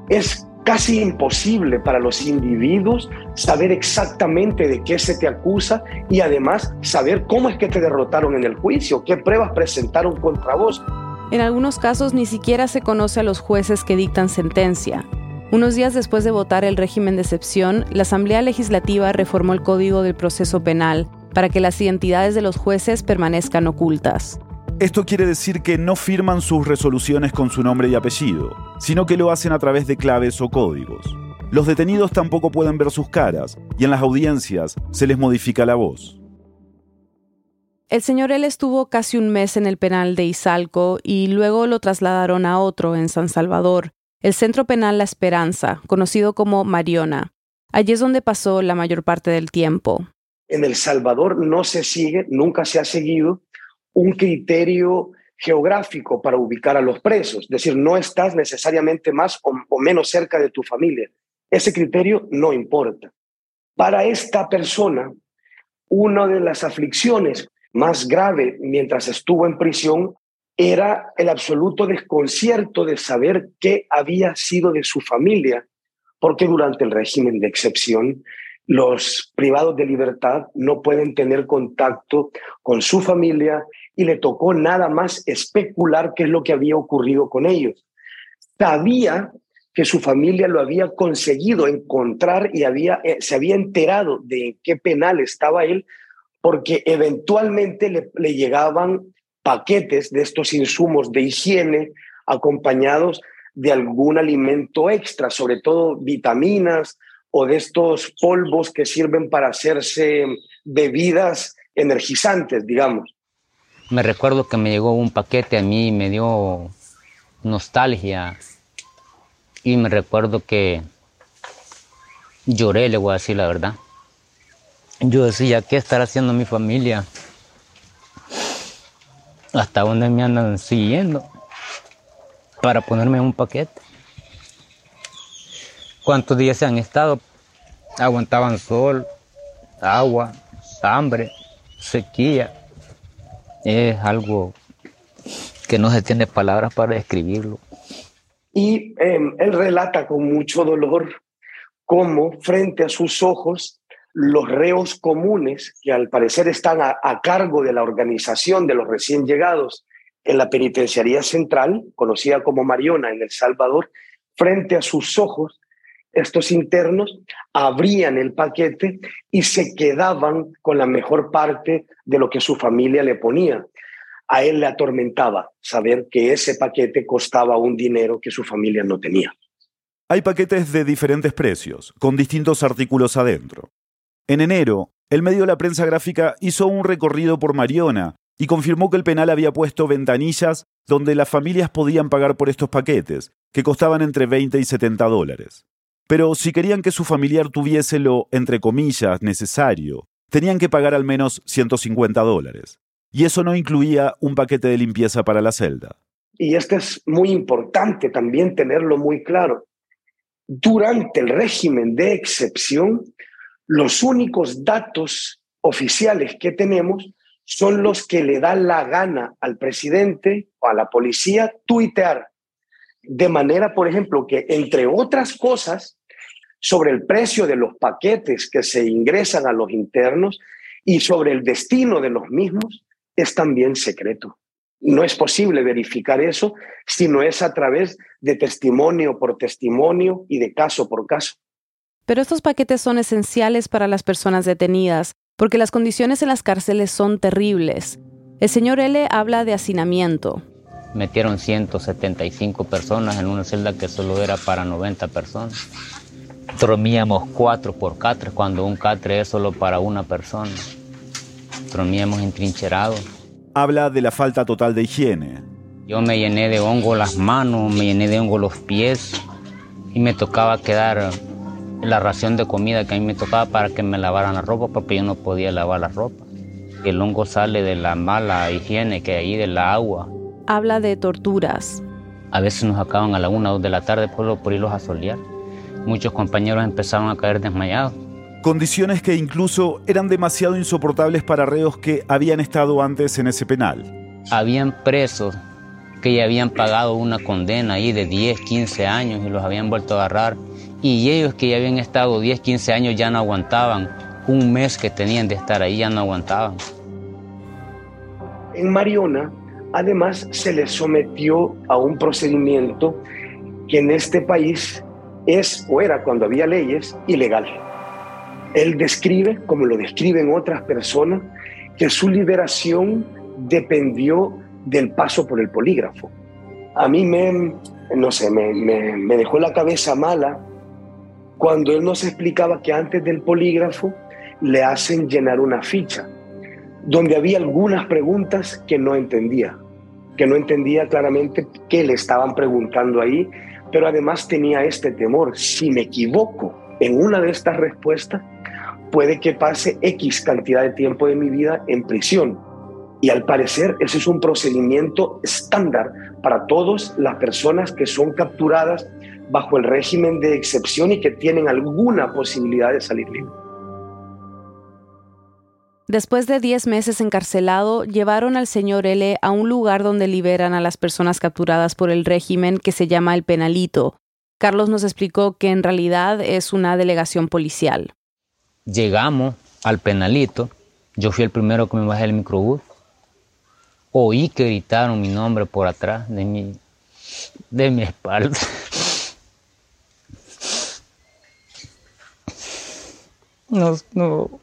es casi imposible para los individuos saber exactamente de qué se te acusa y además saber cómo es que te derrotaron en el juicio, qué pruebas presentaron contra vos. En algunos casos ni siquiera se conoce a los jueces que dictan sentencia. Unos días después de votar el régimen de excepción, la Asamblea Legislativa reformó el Código del Proceso Penal para que las identidades de los jueces permanezcan ocultas. Esto quiere decir que no firman sus resoluciones con su nombre y apellido, sino que lo hacen a través de claves o códigos. Los detenidos tampoco pueden ver sus caras y en las audiencias se les modifica la voz. El señor L estuvo casi un mes en el penal de Izalco y luego lo trasladaron a otro en San Salvador, el Centro Penal La Esperanza, conocido como Mariona. Allí es donde pasó la mayor parte del tiempo. En El Salvador no se sigue, nunca se ha seguido un criterio geográfico para ubicar a los presos, es decir, no estás necesariamente más o, menos cerca de tu familia. Ese criterio no importa. Para esta persona, una de las aflicciones más grave mientras estuvo en prisión era el absoluto desconcierto de saber qué había sido de su familia, porque durante el régimen de excepción los privados de libertad no pueden tener contacto con su familia y le tocó nada más especular qué es lo que había ocurrido con ellos. Sabía que su familia lo había conseguido encontrar y había, eh, se había enterado de qué penal estaba él, porque eventualmente le, le llegaban paquetes de estos insumos de higiene acompañados de algún alimento extra, sobre todo vitaminas o de estos polvos que sirven para hacerse bebidas energizantes, digamos. Me recuerdo que me llegó un paquete a mí y me dio nostalgia y me recuerdo que lloré, le voy a decir la verdad. Yo decía, ¿qué estará haciendo mi familia? ¿Hasta dónde me andan siguiendo? Para ponerme un paquete. ¿Cuántos días se han estado? Aguantaban sol, agua, hambre, sequía. Es algo que no se tiene palabras para describirlo. Y eh, él relata con mucho dolor cómo frente a sus ojos los reos comunes, que al parecer están a, a, cargo de la organización de los recién llegados en la penitenciaría central, conocida como Mariona en El Salvador, frente a sus ojos, estos internos abrían el paquete y se quedaban con la mejor parte de lo que su familia le ponía a él le atormentaba saber que ese paquete costaba un dinero que su familia no tenía. Hay paquetes de diferentes precios, con distintos artículos adentro. En enero, el medio de la prensa gráfica hizo un recorrido por Mariona y confirmó que el penal había puesto ventanillas donde las familias podían pagar por estos paquetes, que costaban entre 20 y 70 dólares. Pero si querían que su familiar tuviese lo, entre comillas, necesario, tenían que pagar al menos 150 dólares y eso no incluía un paquete de limpieza para la celda. Y esto es muy importante también tenerlo muy claro. Durante el régimen de excepción, los únicos datos oficiales que tenemos son los que le dan la gana al presidente o a la policía tuitear. De manera, por ejemplo, que entre otras cosas, sobre el precio de los paquetes que se ingresan a los internos y sobre el destino de los mismos, es también secreto. No es posible verificar eso si no es a través de testimonio por testimonio y de caso por caso. Pero estos paquetes son esenciales para las personas detenidas, porque las condiciones en las cárceles son terribles. El señor L habla de hacinamiento. Metieron 175 personas en una celda que solo era para 90 personas. Dormíamos cuatro por catre, cuando un catre es solo para una persona dormíamos entrincherados. Habla de la falta total de higiene. Yo me llené de hongo las manos, me llené de hongo los pies y me tocaba quedar la ración de comida que a mí me tocaba para que me lavaran la ropa porque yo no podía lavar la ropa. El hongo sale de la mala higiene que hay de la agua. Habla de torturas. A veces nos acaban a la una o dos de la tarde por, por irlos a solear. Muchos compañeros empezaron a caer desmayados condiciones que incluso eran demasiado insoportables para reos que habían estado antes en ese penal. Habían presos que ya habían pagado una condena ahí de 10, 15 años y los habían vuelto a agarrar. Y ellos que ya habían estado 10, 15 años ya no aguantaban. Un mes que tenían de estar ahí ya no aguantaban. En Mariona, además, se les sometió a un procedimiento que en este país es o era cuando había leyes ilegal. Él describe, como lo describen otras personas, que su liberación dependió del paso por el polígrafo. A mí me, no sé, me, me, me dejó la cabeza mala cuando él nos explicaba que antes del polígrafo le hacen llenar una ficha donde había algunas preguntas que no entendía, que no entendía claramente qué le estaban preguntando ahí, pero además tenía este temor, si me equivoco en una de estas respuestas, puede que pase X cantidad de tiempo de mi vida en prisión. Y al parecer ese es un procedimiento estándar para todas las personas que son capturadas bajo el régimen de excepción y que tienen alguna posibilidad de salir libres. Después de 10 meses encarcelado, llevaron al señor L a un lugar donde liberan a las personas capturadas por el régimen que se llama el Penalito. Carlos nos explicó que en realidad es una delegación policial. Llegamos al Penalito, yo fui el primero que me bajé del microbús. Oí que gritaron mi nombre por atrás de mi, de mi espalda. No, no,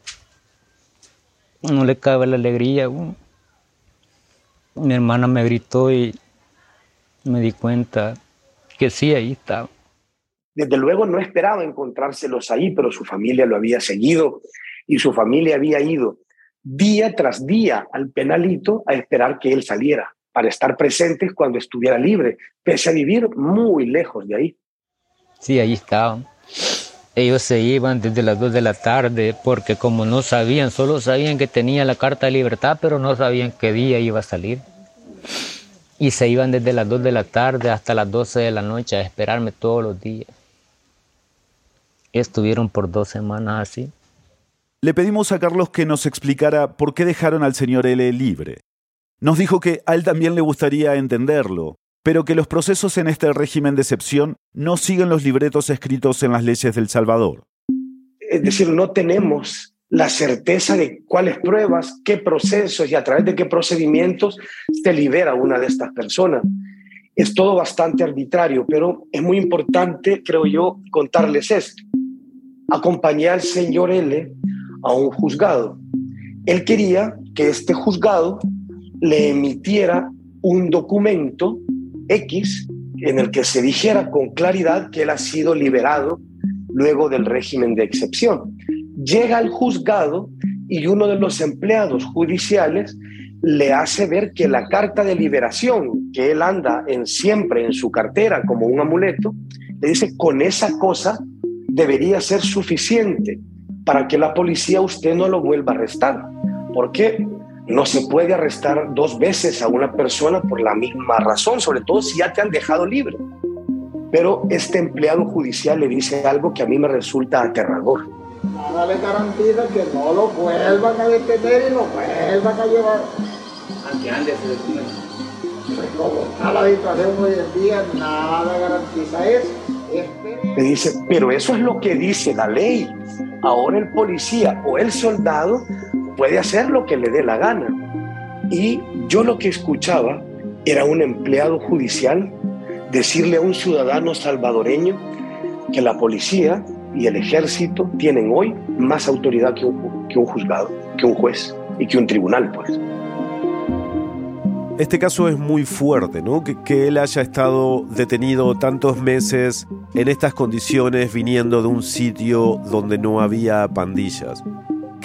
no le cabe la alegría. Mi hermana me gritó y me di cuenta que sí, ahí estaba. Desde luego no esperaba encontrárselos ahí, pero su familia lo había seguido y su familia había ido día tras día al penalito a esperar que él saliera para estar presentes cuando estuviera libre, pese a vivir muy lejos de ahí. Sí, ahí estaban. Ellos se iban desde las 2 de la tarde porque como no sabían, solo sabían que tenía la carta de libertad, pero no sabían qué día iba a salir. Y se iban desde las 2 de la tarde hasta las 12 de la noche a esperarme todos los días. Estuvieron por dos semanas así. Le pedimos a Carlos que nos explicara por qué dejaron al señor L libre. Nos dijo que a él también le gustaría entenderlo, pero que los procesos en este régimen de excepción no siguen los libretos escritos en las leyes del Salvador. Es decir, no tenemos la certeza de cuáles pruebas, qué procesos y a través de qué procedimientos se libera una de estas personas. Es todo bastante arbitrario, pero es muy importante, creo yo, contarles esto. Acompañé al señor L a un juzgado. Él quería que este juzgado le emitiera un documento X en el que se dijera con claridad que él ha sido liberado luego del régimen de excepción. Llega al juzgado y uno de los empleados judiciales le hace ver que la carta de liberación que él anda en siempre en su cartera como un amuleto, le dice con esa cosa debería ser suficiente para que la policía usted no lo vuelva a arrestar. ¿Por qué? No se puede arrestar dos veces a una persona por la misma razón, sobre todo si ya te han dejado libre. Pero este empleado judicial le dice algo que a mí me resulta aterrador. Nada le garantiza que no lo vuelvan a detener y lo vuelvan a llevar. Aunque ande ese documento. Pues como está la situación hoy en día, nada garantiza eso. Le dice, pero eso es lo que dice la ley. Ahora el policía o el soldado puede hacer lo que le dé la gana. Y yo lo que escuchaba era un empleado judicial decirle a un ciudadano salvadoreño que la policía y el ejército tienen hoy más autoridad que un, juzgado, que un juez y que un tribunal, pues. Este caso es muy fuerte, ¿no? Que, que, él haya estado detenido tantos meses en estas condiciones viniendo de un sitio donde no había pandillas.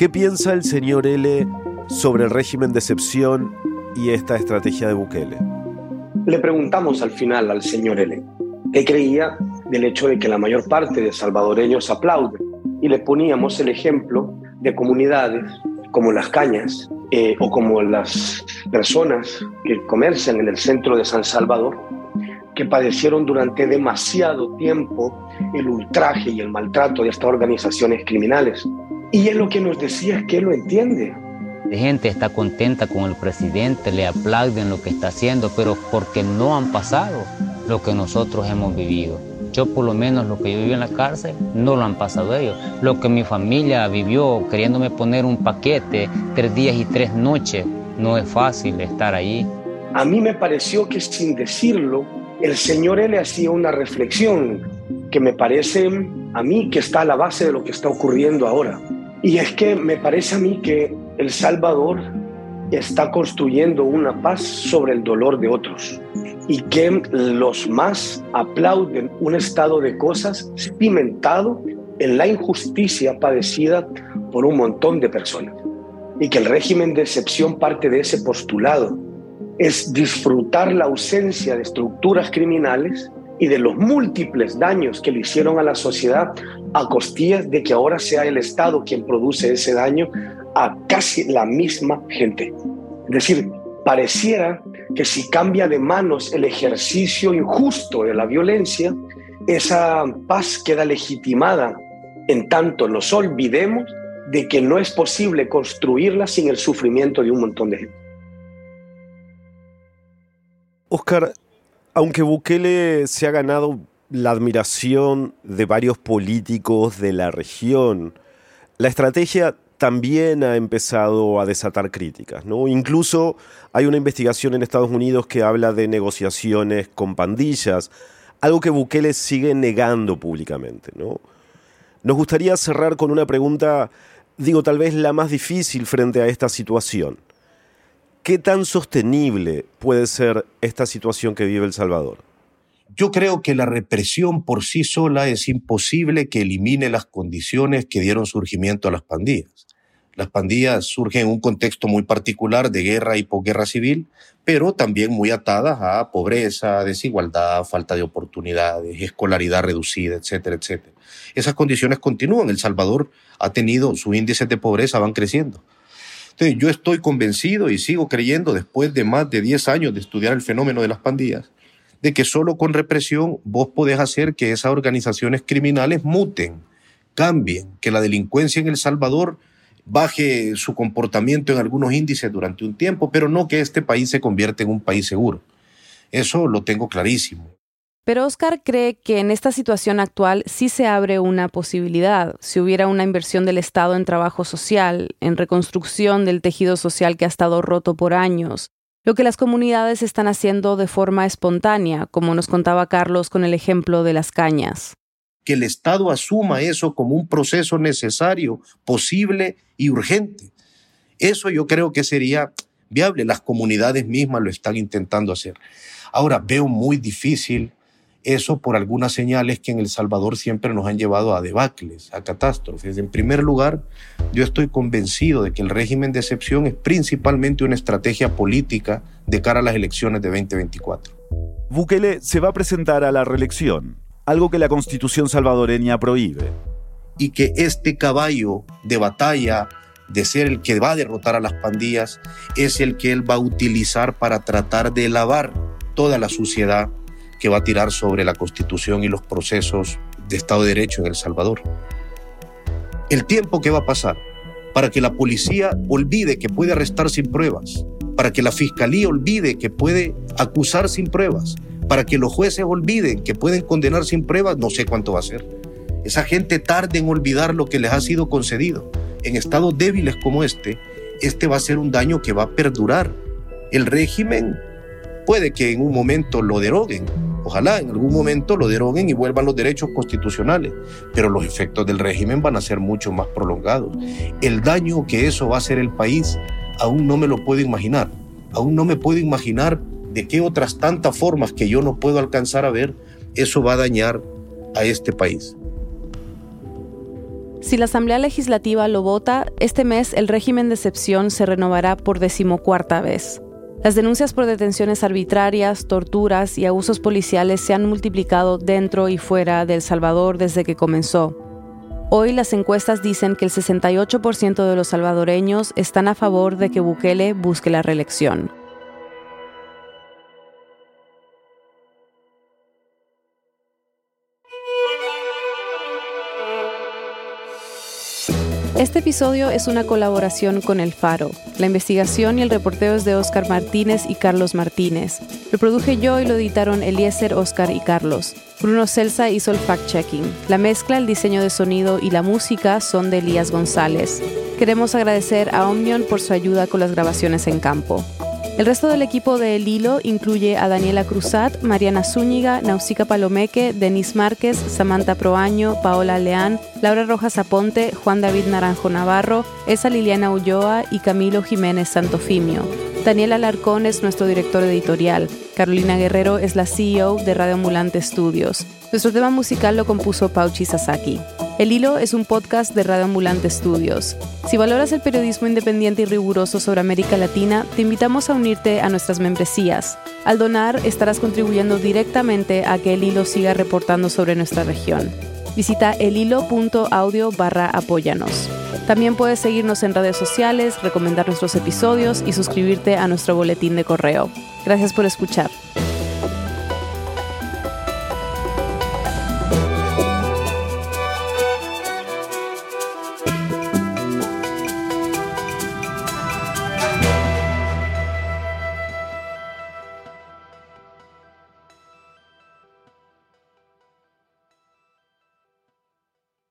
¿Qué piensa el señor L sobre el régimen de excepción y esta estrategia de Bukele? Le preguntamos al final al señor L qué creía del hecho de que la mayor parte de salvadoreños aplauden y le poníamos el ejemplo de comunidades como Las Cañas eh, o como las personas que comercian en el centro de San Salvador, que padecieron durante demasiado tiempo el ultraje y el maltrato de estas organizaciones criminales. Y él lo que nos decía es que él lo entiende. La gente está contenta con el presidente, le aplauden lo que está haciendo, pero porque no han pasado lo que nosotros hemos vivido. Yo por lo menos lo que yo viví en la cárcel no lo han pasado ellos. Lo que mi familia vivió queriéndome poner un paquete tres días y tres noches, no es fácil estar ahí. A mí me pareció que sin decirlo, el Señor le hacía una reflexión que me parece a mí que está a la base de lo que está ocurriendo ahora. Y es que me parece a mí que El Salvador está construyendo una paz sobre el dolor de otros y que los más aplauden un estado de cosas cimentado en la injusticia padecida por un montón de personas. Y que el régimen de excepción parte de ese postulado. Es disfrutar la ausencia de estructuras criminales y de los múltiples daños que le hicieron a la sociedad a costillas de que ahora sea el Estado quien produce ese daño a casi la misma gente. Es decir, pareciera que si cambia de manos el ejercicio injusto de la violencia, esa paz queda legitimada en tanto nos olvidemos de que no es posible construirla sin el sufrimiento de un montón de gente. Oscar, aunque Bukele se ha ganado la admiración de varios políticos de la región, la estrategia también ha empezado a desatar críticas. ¿no? Incluso hay una investigación en Estados Unidos que habla de negociaciones con pandillas, algo que Bukele sigue negando públicamente. ¿no? Nos gustaría cerrar con una pregunta, digo, tal vez la más difícil frente a esta situación. ¿Qué tan sostenible puede ser esta situación que vive El Salvador? Yo creo que la represión por sí sola es imposible que elimine las condiciones que dieron surgimiento a las pandillas. Las pandillas surgen en un contexto muy particular de guerra y posguerra civil, pero también muy atadas a pobreza, desigualdad, falta de oportunidades, escolaridad reducida, etcétera, etcétera. Esas condiciones continúan. El Salvador ha tenido, sus índices de pobreza van creciendo. Entonces, yo estoy convencido y sigo creyendo, después de más de 10 años de estudiar el fenómeno de las pandillas, de que solo con represión vos podés hacer que esas organizaciones criminales muten, cambien, que la delincuencia en El Salvador baje su comportamiento en algunos índices durante un tiempo, pero no que este país se convierta en un país seguro. Eso lo tengo clarísimo. Pero Oscar cree que en esta situación actual sí se abre una posibilidad, si hubiera una inversión del Estado en trabajo social, en reconstrucción del tejido social que ha estado roto por años, lo que las comunidades están haciendo de forma espontánea, como nos contaba Carlos con el ejemplo de las cañas. Que el Estado asuma eso como un proceso necesario, posible y urgente. Eso yo creo que sería viable. Las comunidades mismas lo están intentando hacer. Ahora, veo muy difícil eso por algunas señales que en El Salvador siempre nos han llevado a debacles, a catástrofes. En primer lugar, yo estoy convencido de que el régimen de excepción es principalmente una estrategia política de cara a las elecciones de 2024. Bukele se va a presentar a la reelección, algo que la constitución salvadoreña prohíbe. Y que este caballo de batalla de ser el que va a derrotar a las pandillas es el que él va a utilizar para tratar de lavar toda la suciedad que va a tirar sobre la constitución y los procesos de Estado de Derecho en El Salvador. El tiempo que va a pasar para que la policía olvide que puede arrestar sin pruebas, para que la fiscalía olvide que puede acusar sin pruebas, para que los jueces olviden que pueden condenar sin pruebas, no sé cuánto va a ser. Esa gente tarde en olvidar lo que les ha sido concedido. En estados débiles como este, este va a ser un daño que va a perdurar. El régimen puede que en un momento lo deroguen, Ojalá en algún momento lo deroguen y vuelvan los derechos constitucionales, pero los efectos del régimen van a ser mucho más prolongados. El daño que eso va a hacer el país aún no me lo puedo imaginar. Aún no me puedo imaginar de qué otras tantas formas que yo no puedo alcanzar a ver eso va a dañar a este país. Si la Asamblea Legislativa lo vota, este mes el régimen de excepción se renovará por decimocuarta vez. Las denuncias por detenciones arbitrarias, torturas y abusos policiales se han multiplicado dentro y fuera de El Salvador desde que comenzó. Hoy las encuestas dicen que el 68% de los salvadoreños están a favor de que Bukele busque la reelección. Este episodio es una colaboración con El Faro. La investigación y el reporteo es de Oscar Martínez y Carlos Martínez. Lo produje yo y lo editaron Eliezer, Oscar y Carlos. Bruno Celsa hizo el fact-checking. La mezcla, el diseño de sonido y la música son de Elías González. Queremos agradecer a Omnion por su ayuda con las grabaciones en campo. El resto del equipo de El Hilo incluye a Daniela Cruzat, Mariana Zúñiga, Nausica Palomeque, Denis Márquez, Samantha Proaño, Paola Leán, Laura Rojas Aponte, Juan David Naranjo Navarro, Esa Liliana Ulloa y Camilo Jiménez Santofimio. Daniel Alarcón es nuestro director editorial. Carolina Guerrero es la CEO de Radio Ambulante Studios. Nuestro tema musical lo compuso Pauchi Sasaki. El Hilo es un podcast de Radio Ambulante Studios. Si valoras el periodismo independiente y riguroso sobre América Latina, te invitamos a unirte a nuestras membresías. Al donar, estarás contribuyendo directamente a que El Hilo siga reportando sobre nuestra región. Visita elhilo.audio barra apóyanos. También puedes seguirnos en redes sociales, recomendar nuestros episodios y suscribirte a nuestro boletín de correo. Gracias por escuchar.